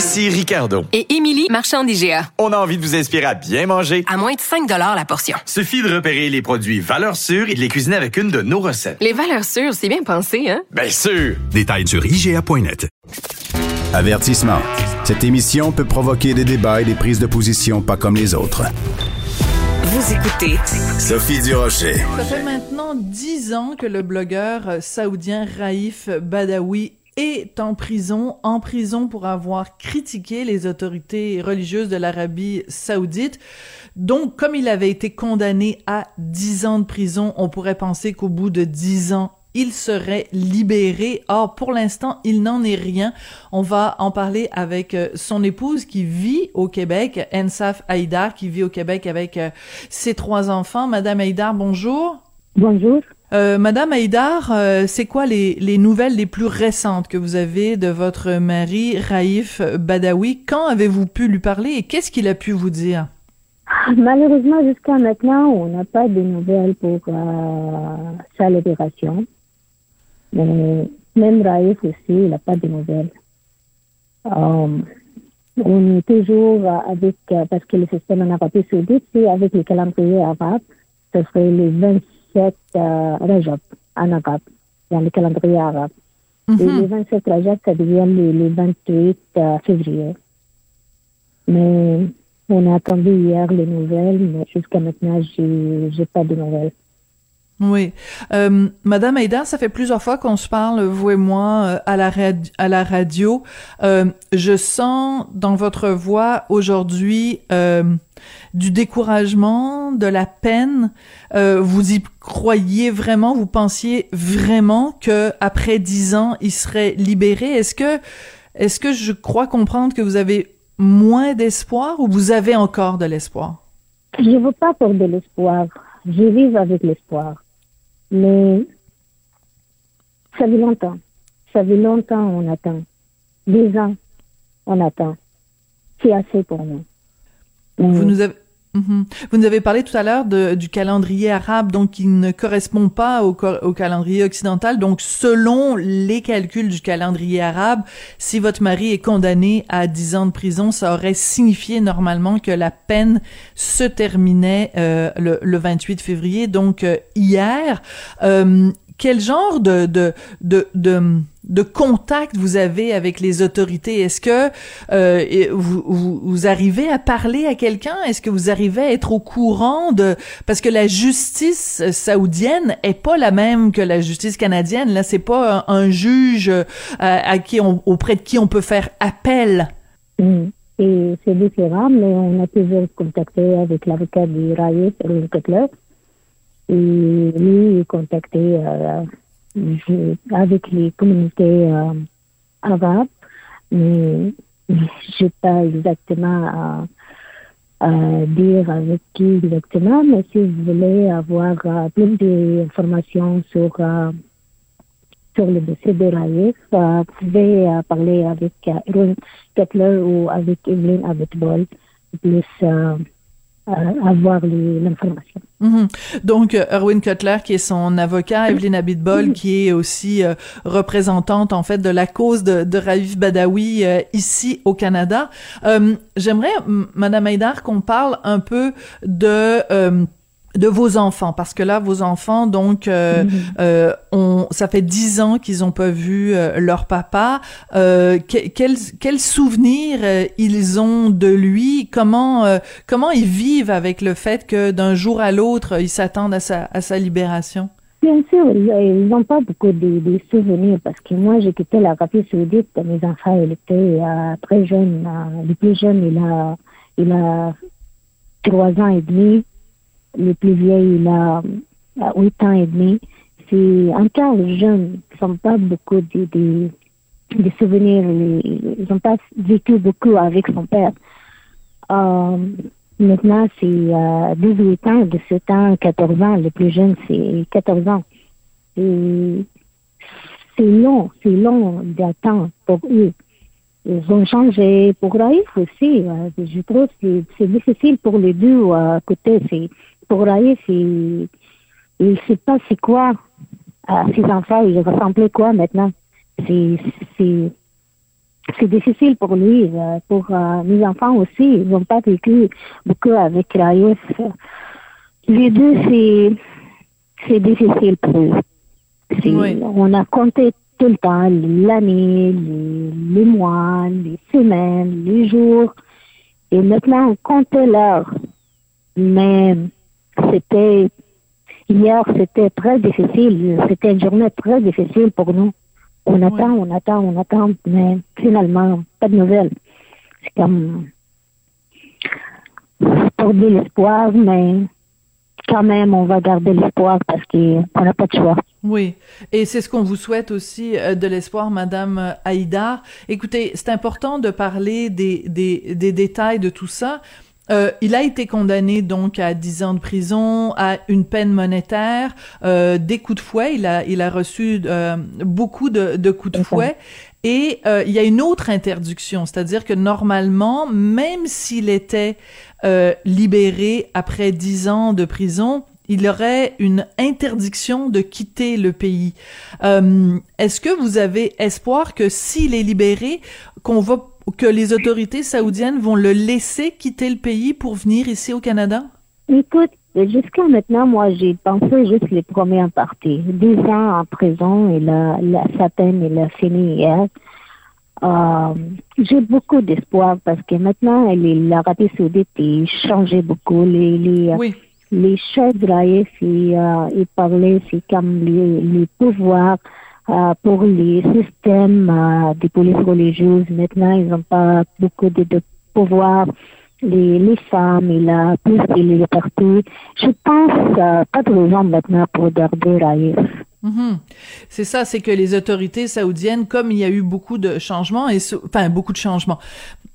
Ici Ricardo. Et Émilie, marchand d'IGA. On a envie de vous inspirer à bien manger. À moins de 5 la portion. Suffit de repérer les produits valeurs sûres et de les cuisiner avec une de nos recettes. Les valeurs sûres, c'est bien pensé, hein? Bien sûr! Détails sur IGA.net. Avertissement. Cette émission peut provoquer des débats et des prises de position pas comme les autres. Vous écoutez Sophie Durocher. Ça fait maintenant dix ans que le blogueur saoudien Raif Badawi est en prison, en prison pour avoir critiqué les autorités religieuses de l'Arabie saoudite. Donc, comme il avait été condamné à 10 ans de prison, on pourrait penser qu'au bout de 10 ans, il serait libéré. Or, pour l'instant, il n'en est rien. On va en parler avec euh, son épouse qui vit au Québec, Ensaf Haïdar, qui vit au Québec avec euh, ses trois enfants. Madame Haïdar, bonjour. Bonjour. Euh, Madame Haïdar, euh, c'est quoi les, les, nouvelles les plus récentes que vous avez de votre mari, Raif Badawi? Quand avez-vous pu lui parler et qu'est-ce qu'il a pu vous dire? Malheureusement, jusqu'à maintenant, on n'a pas de nouvelles pour euh, sa libération. Même Raif aussi, il n'a pas de nouvelles. On est toujours avec, parce que le système en Arabie Saoudite, c'est avec le calendrier arabe, ce serait le 27 euh, Rajab en arabe, dans le calendrier arabe. Et le 27 Rajab, ça devient le, le 28 euh, février. Mais on a attendu hier les nouvelles, mais jusqu'à maintenant, j'ai n'ai pas de nouvelles. Oui. Euh, Madame Haïdar, ça fait plusieurs fois qu'on se parle, vous et moi, euh, à, la à la radio. Euh, je sens dans votre voix aujourd'hui du découragement, de la peine. Vous y croyez vraiment, vous pensiez vraiment que après dix ans, il serait libéré? Est-ce que, est-ce que je crois comprendre que vous avez moins d'espoir ou vous avez encore de l'espoir? Je veux pas pour de l'espoir. Je vis avec l'espoir. Mais ça fait longtemps. Ça fait longtemps on attend. Dix ans, on attend. C'est assez pour nous. Vous nous avez... Mhm. Vous nous avez parlé tout à l'heure du calendrier arabe, donc qui ne correspond pas au, au, calendrier occidental. Donc, selon les calculs du calendrier arabe, si votre mari est condamné à 10 ans de prison, ça aurait signifié normalement que la peine se terminait euh, le, le, 28 février, donc euh, hier. Euh, quel genre de, de, de, de, de contact vous avez avec les autorités? Est-ce que euh, vous, vous, vous, arrivez à parler à quelqu'un? Est-ce que vous arrivez à être au courant de... Parce que la justice saoudienne est pas la même que la justice canadienne. Là, c'est pas un, juge euh, à, qui on, auprès de qui on peut faire appel. Et c'est différent, mais on a toujours contacté avec l'avocat du Raïs, Erwin Cutler, et lui contacté euh, avec les communautés euh, arabes, mais je ne sais pas exactement à, dire avec qui exactement, mais si vous voulez avoir euh, plus d'informations sur, euh, sur le dossier de Raif, vous pouvez parler avec Erwin Kettler ou avec Evelyn Abitbol, plus avoir l'information. Mhm. Donc, euh, Erwin Cutler, qui est son avocat, Evelyn Abitbol, qui est aussi euh, représentante, en fait, de la cause de, de Raif Badawi euh, ici au Canada. J'aimerais, Madame Haïdar, qu'on parle un peu de de vos enfants parce que là vos enfants donc euh, mhm. euh, on ça fait dix ans qu'ils ont pas vu euh, leur papa euh, quel quel souvenir euh, ils ont de lui? Comment comment ils vivent avec le fait que d'un jour à l'autre ils s'attendent à sa à sa libération? Bien sûr, ils n'ont pas beaucoup de, de, souvenirs parce que moi, j'ai quitté la Rapide Saoudite. Mes enfants, ils étaient très jeunes. le plus jeune, il a, il a trois ans et demi le plus vieil, il a 8 ans et demi. C'est encore jeune, ils sont pas beaucoup de, de, souvenirs. Ils n'ont pas vécu beaucoup avec son père. Euh, maintenant, c'est euh, 18 ans, 17 ans, 14 ans. Le plus jeune, c'est 14 ans. C'est long, c'est long d'attendre pour eux. Ils ont changé pour Raïf aussi. euh, Je trouve que c'est difficile pour les deux euh, côtés. C'est pour Raïf, il ne sait pas c'est quoi. à ses enfants, ils ressemblaient quoi maintenant? C'est c'est c'est difficile pour lui. euh, Pour euh, mes enfants aussi, ils n'ont pas vécu beaucoup avec Raïf. Les deux, c'est c'est difficile pour eux. Oui. On a compté tout le temps, l'année, les, les mois, les semaines, les jours. Et maintenant, on comptait l'heure. Mais c'était, hier, c'était très difficile. C'était une journée très difficile pour nous. On attend, on attend, on attend, mais finalement, pas de nouvelles. C'est comme pour de l'espoir, mais quand même, on va garder l'espoir parce qu'on n'a pas de choix. Oui, et c'est ce qu'on vous souhaite aussi euh, de l'espoir, Madame euh, Haïdar. Écoutez, c'est important de parler des, des, des détails de tout ça. Euh, il a été condamné donc à 10 ans de prison, à une peine monétaire, euh, des coups de fouet. Il a, il a reçu euh, beaucoup de, de coups de fouet. Et euh, il y a une autre interdiction, c'est-à-dire que normalement, même s'il était euh, libéré après 10 ans de prison, il aurait une interdiction de quitter le pays. Euh, Est-ce que vous avez espoir que s'il est libéré, qu'on va que les autorités saoudiennes vont le laisser quitter le pays pour venir ici au Canada? Écoute, jusqu'à maintenant, moi, j'ai pensé juste les premières parties. Dix ans en prison, et la, la, sa peine, il a fini hier. Euh, j'ai beaucoup d'espoir parce que maintenant, l'Arabie Saoudite est changé beaucoup. Les, les, Oui. les chefs de l'AIF, ils, euh, ils parlaient, c'est comme les, les pouvoirs pour les systèmes euh, des polices religieuses. Maintenant, ils n'ont pas beaucoup de, pouvoir. Les, femmes, il a plus de liberté. Je pense euh, pas de raison maintenant pour garder l'AIF. Mhm. C'est ça, c'est que les autorités saoudiennes, comme il y a eu beaucoup de changements, et enfin beaucoup de changements,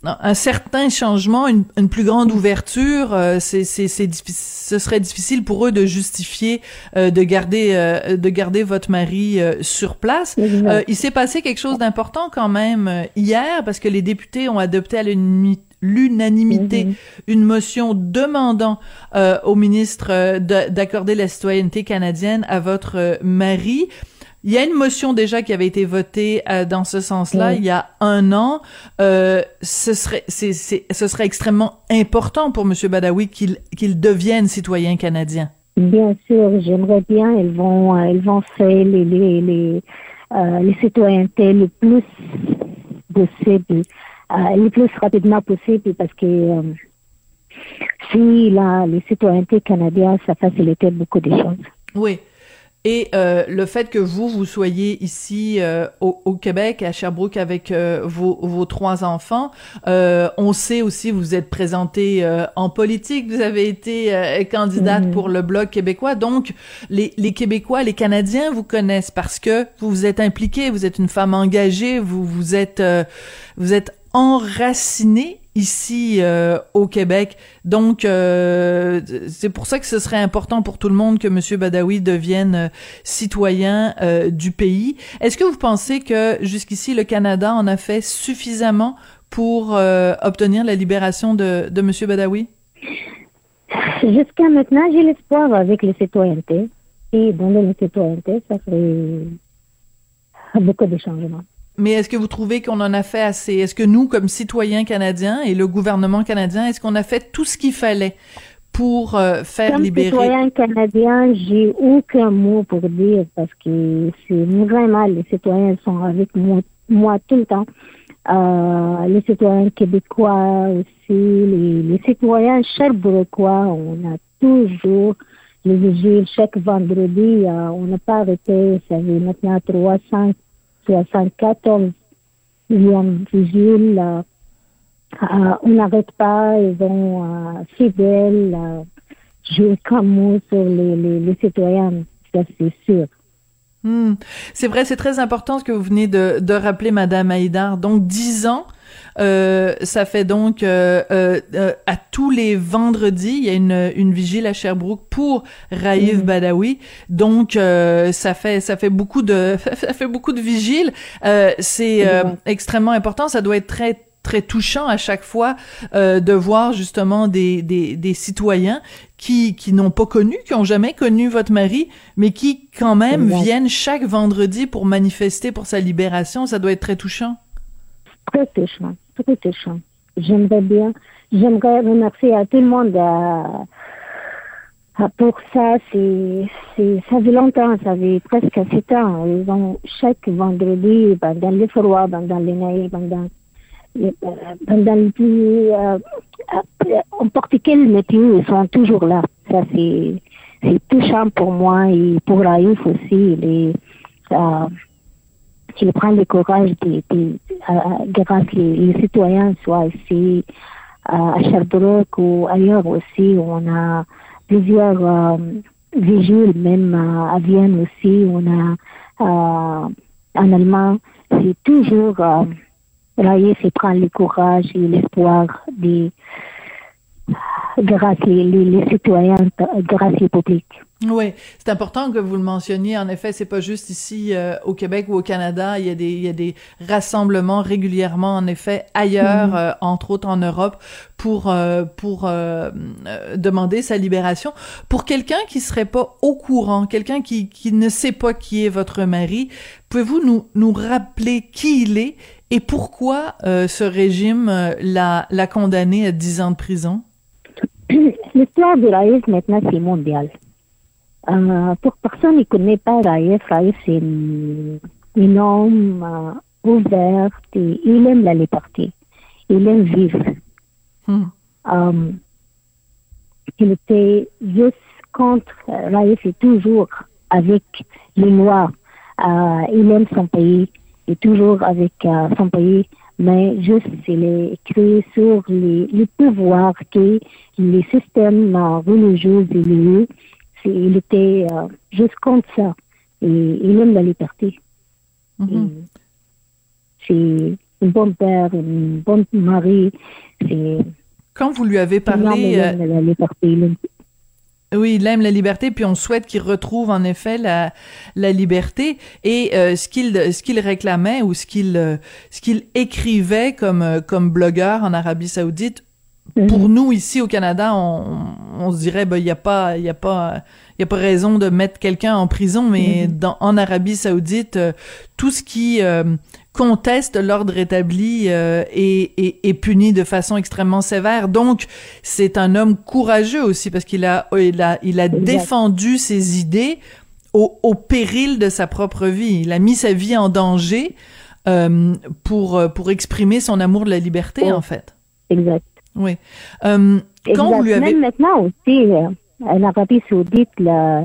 un certain changement, une, une plus grande ouverture, euh, c'est, c'est, c'est ce serait difficile pour eux de justifier euh, de garder euh, de garder votre mari euh, sur place. Euh, il s'est passé quelque chose d'important quand même euh, hier parce que les députés ont adopté à l'unanimi- l'unanimité une motion demandant euh, au ministre euh, de- d'accorder la citoyenneté canadienne à votre euh, mari. Il y a une motion déjà qui avait été votée euh, dans ce sens-là Oui. il y a un an. Euh, ce serait, c'est, c'est- ce serait extrêmement important pour Monsieur Badawi qu'il qu'il devienne citoyen canadien. Bien sûr, j'aimerais bien. Ils vont, euh, ils vont faire les, les, les, euh, les citoyennetés le plus possible, le plus rapidement possible, parce que si là, les citoyennetés canadiennes, ça facilitait beaucoup de choses. Oui. Et euh, le fait que vous, vous soyez ici euh, au, au Québec, à Sherbrooke, avec euh, vos, vos trois enfants, euh, on sait aussi, vous êtes présenté euh, en politique, vous avez été euh, candidate Mhm. pour le Bloc québécois, donc les, les Québécois, les Canadiens vous connaissent parce que vous vous êtes impliquée, vous êtes une femme engagée, vous vous êtes, euh, vous êtes enracinée ici euh, au Québec. Donc, euh, c'est pour ça que ce serait important pour tout le monde que M. Badawi devienne euh, citoyen euh, du pays. Est-ce que vous pensez que jusqu'ici, le Canada en a fait suffisamment pour euh, obtenir la libération de, de M. Badawi? Jusqu'à maintenant, j'ai l'espoir avec les citoyennetés. Et donner les citoyennetés, ça ferait beaucoup de changements. Mais est-ce que vous trouvez qu'on en a fait assez? Est-ce que nous, comme citoyens canadiens et le gouvernement canadien, est-ce qu'on a fait tout ce qu'il fallait pour euh, faire Comme libérer? citoyen canadien, j'ai aucun mot pour dire parce que c'est vraiment les citoyens sont avec moi, moi tout le temps. Euh, les citoyens québécois aussi, les, les citoyens cherbrouquois, on a toujours les vigiles chaque vendredi. euh, on n'a pas arrêté, ça fait maintenant 374 millions vigiles. on n'arrête pas, ils sont euh, fidèles, euh, comme mot sur les, les, citoyens, ça c'est sûr. Hmm. C'est vrai, c'est très important ce que vous venez de, rappeler, Madame Haïdar. Donc, dix ans, ça fait donc euh, euh, euh, à tous les vendredis, il y a une, une vigile à Sherbrooke pour Raïf Badawi. Donc, euh, ça fait ça fait beaucoup de ça fait beaucoup de vigiles. Euh, c'est extrêmement important. Ça doit être très très touchant à chaque fois euh, de voir justement des, des, des citoyens qui, qui n'ont pas connu, qui ont jamais connu votre mari, mais qui quand même viennent chaque vendredi pour manifester pour sa libération. Ça doit être très touchant. Très touchant, très touchant. J'aimerais bien, j'aimerais remercier à tout le monde euh, euh, pour ça. C'est, ça fait longtemps, ça fait presque sept ans. Ils ont chaque vendredi, dans les froids, dans les naïfs, ben, dans pendant le plus euh, n'importe quel métier, ils sont toujours là. Ça, c'est, touchant pour moi et pour Raïf aussi. Il, est, euh, il prend le courage de, de, euh, grâce les, les citoyens, soit ici à Sherbrooke ou ailleurs aussi. On a plusieurs euh, vigiles, même à Vienne aussi. On a euh, en allemand. C'est toujours Raïf il prend le courage et l'espoir de grâce les, les, les citoyens, grâce les publics. Oui, c'est important que vous le mentionniez. En effet, c'est pas juste ici euh, au Québec ou au Canada. Il y a des il y a des rassemblements régulièrement, en effet, ailleurs, Mhm. euh, entre autres en Europe, pour euh, pour euh, euh, demander sa libération. Pour quelqu'un qui serait pas au courant, quelqu'un qui qui ne sait pas qui est votre mari, pouvez-vous nous nous rappeler qui il est et pourquoi euh, ce régime l'a l'a condamné à 10 ans de prison? L'histoire de Raïf maintenant c'est mondial. Euh, pour personne qui ne connaît pas Raïf, Raïf c'est un, homme euh, ouvert et il aime la liberté. Il aime vivre. Hmm. Euh, il était juste contre Raïf est toujours avec les. Euh, il aime son pays, il est toujours avec son pays, mais juste il est écrit sur les, les pouvoirs que les systèmes euh, religieux et c'est- il était euh, juste contre ça. Et il aime la liberté. Mhm. Et C'est un bon père, un bon mari. C'est Quand vous lui avez il parlé, euh, aime la liberté. Oui, il aime la liberté, puis on souhaite qu'il retrouve en effet la, la liberté. Et euh, ce qu'il ce qu'il réclamait ou ce qu'il euh, ce qu'il écrivait comme euh, comme blogueur en Arabie Saoudite, pour nous ici au Canada, on, on se dirait ben il y a pas il y a pas il y a pas raison de mettre quelqu'un en prison, mais dans en Arabie Saoudite, tout ce qui euh, conteste l'ordre établi euh, est, est, est puni de façon extrêmement sévère. Donc, c'est un homme courageux aussi parce qu'il a, il a, il a défendu ses idées au, au péril de sa propre vie. Il a mis sa vie en danger euh, pour euh, pour exprimer son amour de la liberté, en fait. Exact. Oui. Euh, quand Exact. vous lui avez Même maintenant aussi, euh, en Arabie Saoudite, la-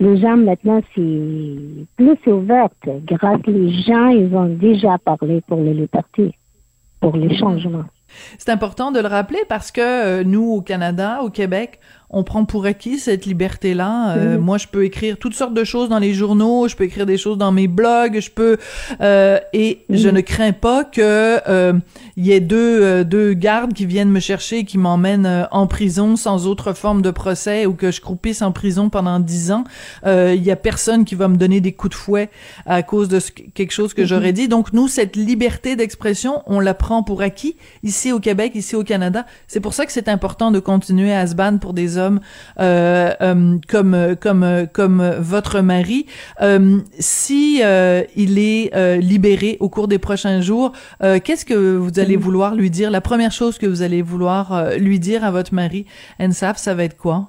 les gens maintenant, c'est plus ouvert. Grâce les gens, ils ont déjà parlé pour les libertés, pour les changements. C'est important de le rappeler parce que euh, nous, au Canada, au Québec, on prend pour acquis cette liberté-là. Euh, Mhm. Moi, je peux écrire toutes sortes de choses dans les journaux, je peux écrire des choses dans mes blogs, je peux euh, et je ne crains pas que euh, y ait deux euh, deux gardes qui viennent me chercher, et qui m'emmènent euh, en prison sans autre forme de procès ou que je croupisse en prison pendant dix ans. Euh, Il y a personne qui va me donner des coups de fouet à cause de ce- quelque chose que j'aurais dit. Donc nous, cette liberté d'expression, on la prend pour acquis ici au Québec, ici au Canada. C'est pour ça que c'est important de continuer à se battre pour des hommes euh, euh, comme comme comme votre mari. Euh, si il est libéré au cours des prochains jours, qu'est-ce que vous allez vouloir lui dire? La première chose que vous allez vouloir lui dire à votre mari, Ensaf, ça va être quoi?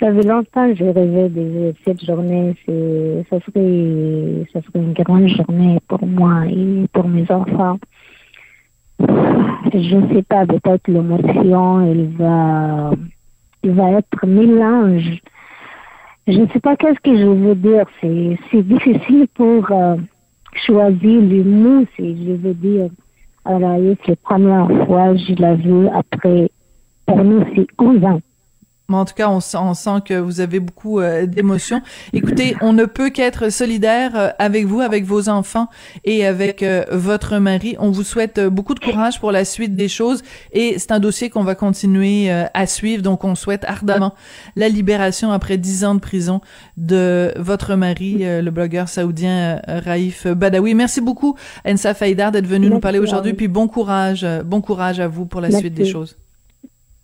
Ça fait longtemps que je rêvais de cette journée. C'est, ça serait, ça serait une grande journée pour moi et pour mes enfants. Je ne sais pas, peut-être l'émotion, il va, il va être mélange. Je ne sais pas qu'est-ce que je veux dire. C'est, c'est difficile pour euh, choisir les mots. C'est, je veux dire, alors, c'est la première fois que je l'ai vu après, pour nous, c'est 11 ans. Mais en tout cas, on, sent- on sent que vous avez beaucoup euh, d'émotions. Écoutez, on ne peut qu'être solidaire euh, avec vous, avec vos enfants et avec euh, votre mari. On vous souhaite beaucoup de courage pour la suite des choses et c'est un dossier qu'on va continuer euh, à suivre. Donc, on souhaite ardemment la libération après dix ans de prison de votre mari, le blogueur saoudien Raif Badawi. Merci beaucoup, Ensa Faïdar, d'être venu nous parler aujourd'hui. Puis bon courage, bon courage à vous pour la suite des choses.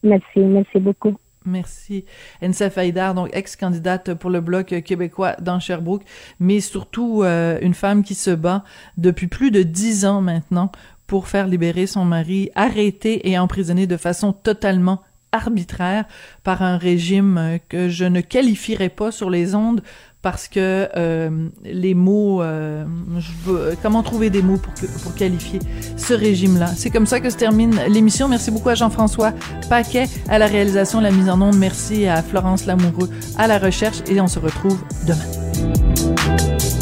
Merci, merci beaucoup. Merci. Ensa Faïdar, donc ex-candidate pour le Bloc québécois dans Sherbrooke, mais surtout euh, une femme qui se bat depuis plus de dix ans maintenant pour faire libérer son mari arrêté et emprisonné de façon totalement arbitraire par un régime euh, que je ne qualifierais pas sur les ondes parce que euh, les mots, euh, je veux, comment trouver des mots pour, pour qualifier ce régime-là? C'est comme ça que se termine l'émission. Merci beaucoup à Jean-François Paquet à la réalisation, la mise en onde. Merci à Florence Lamoureux à la recherche et on se retrouve demain.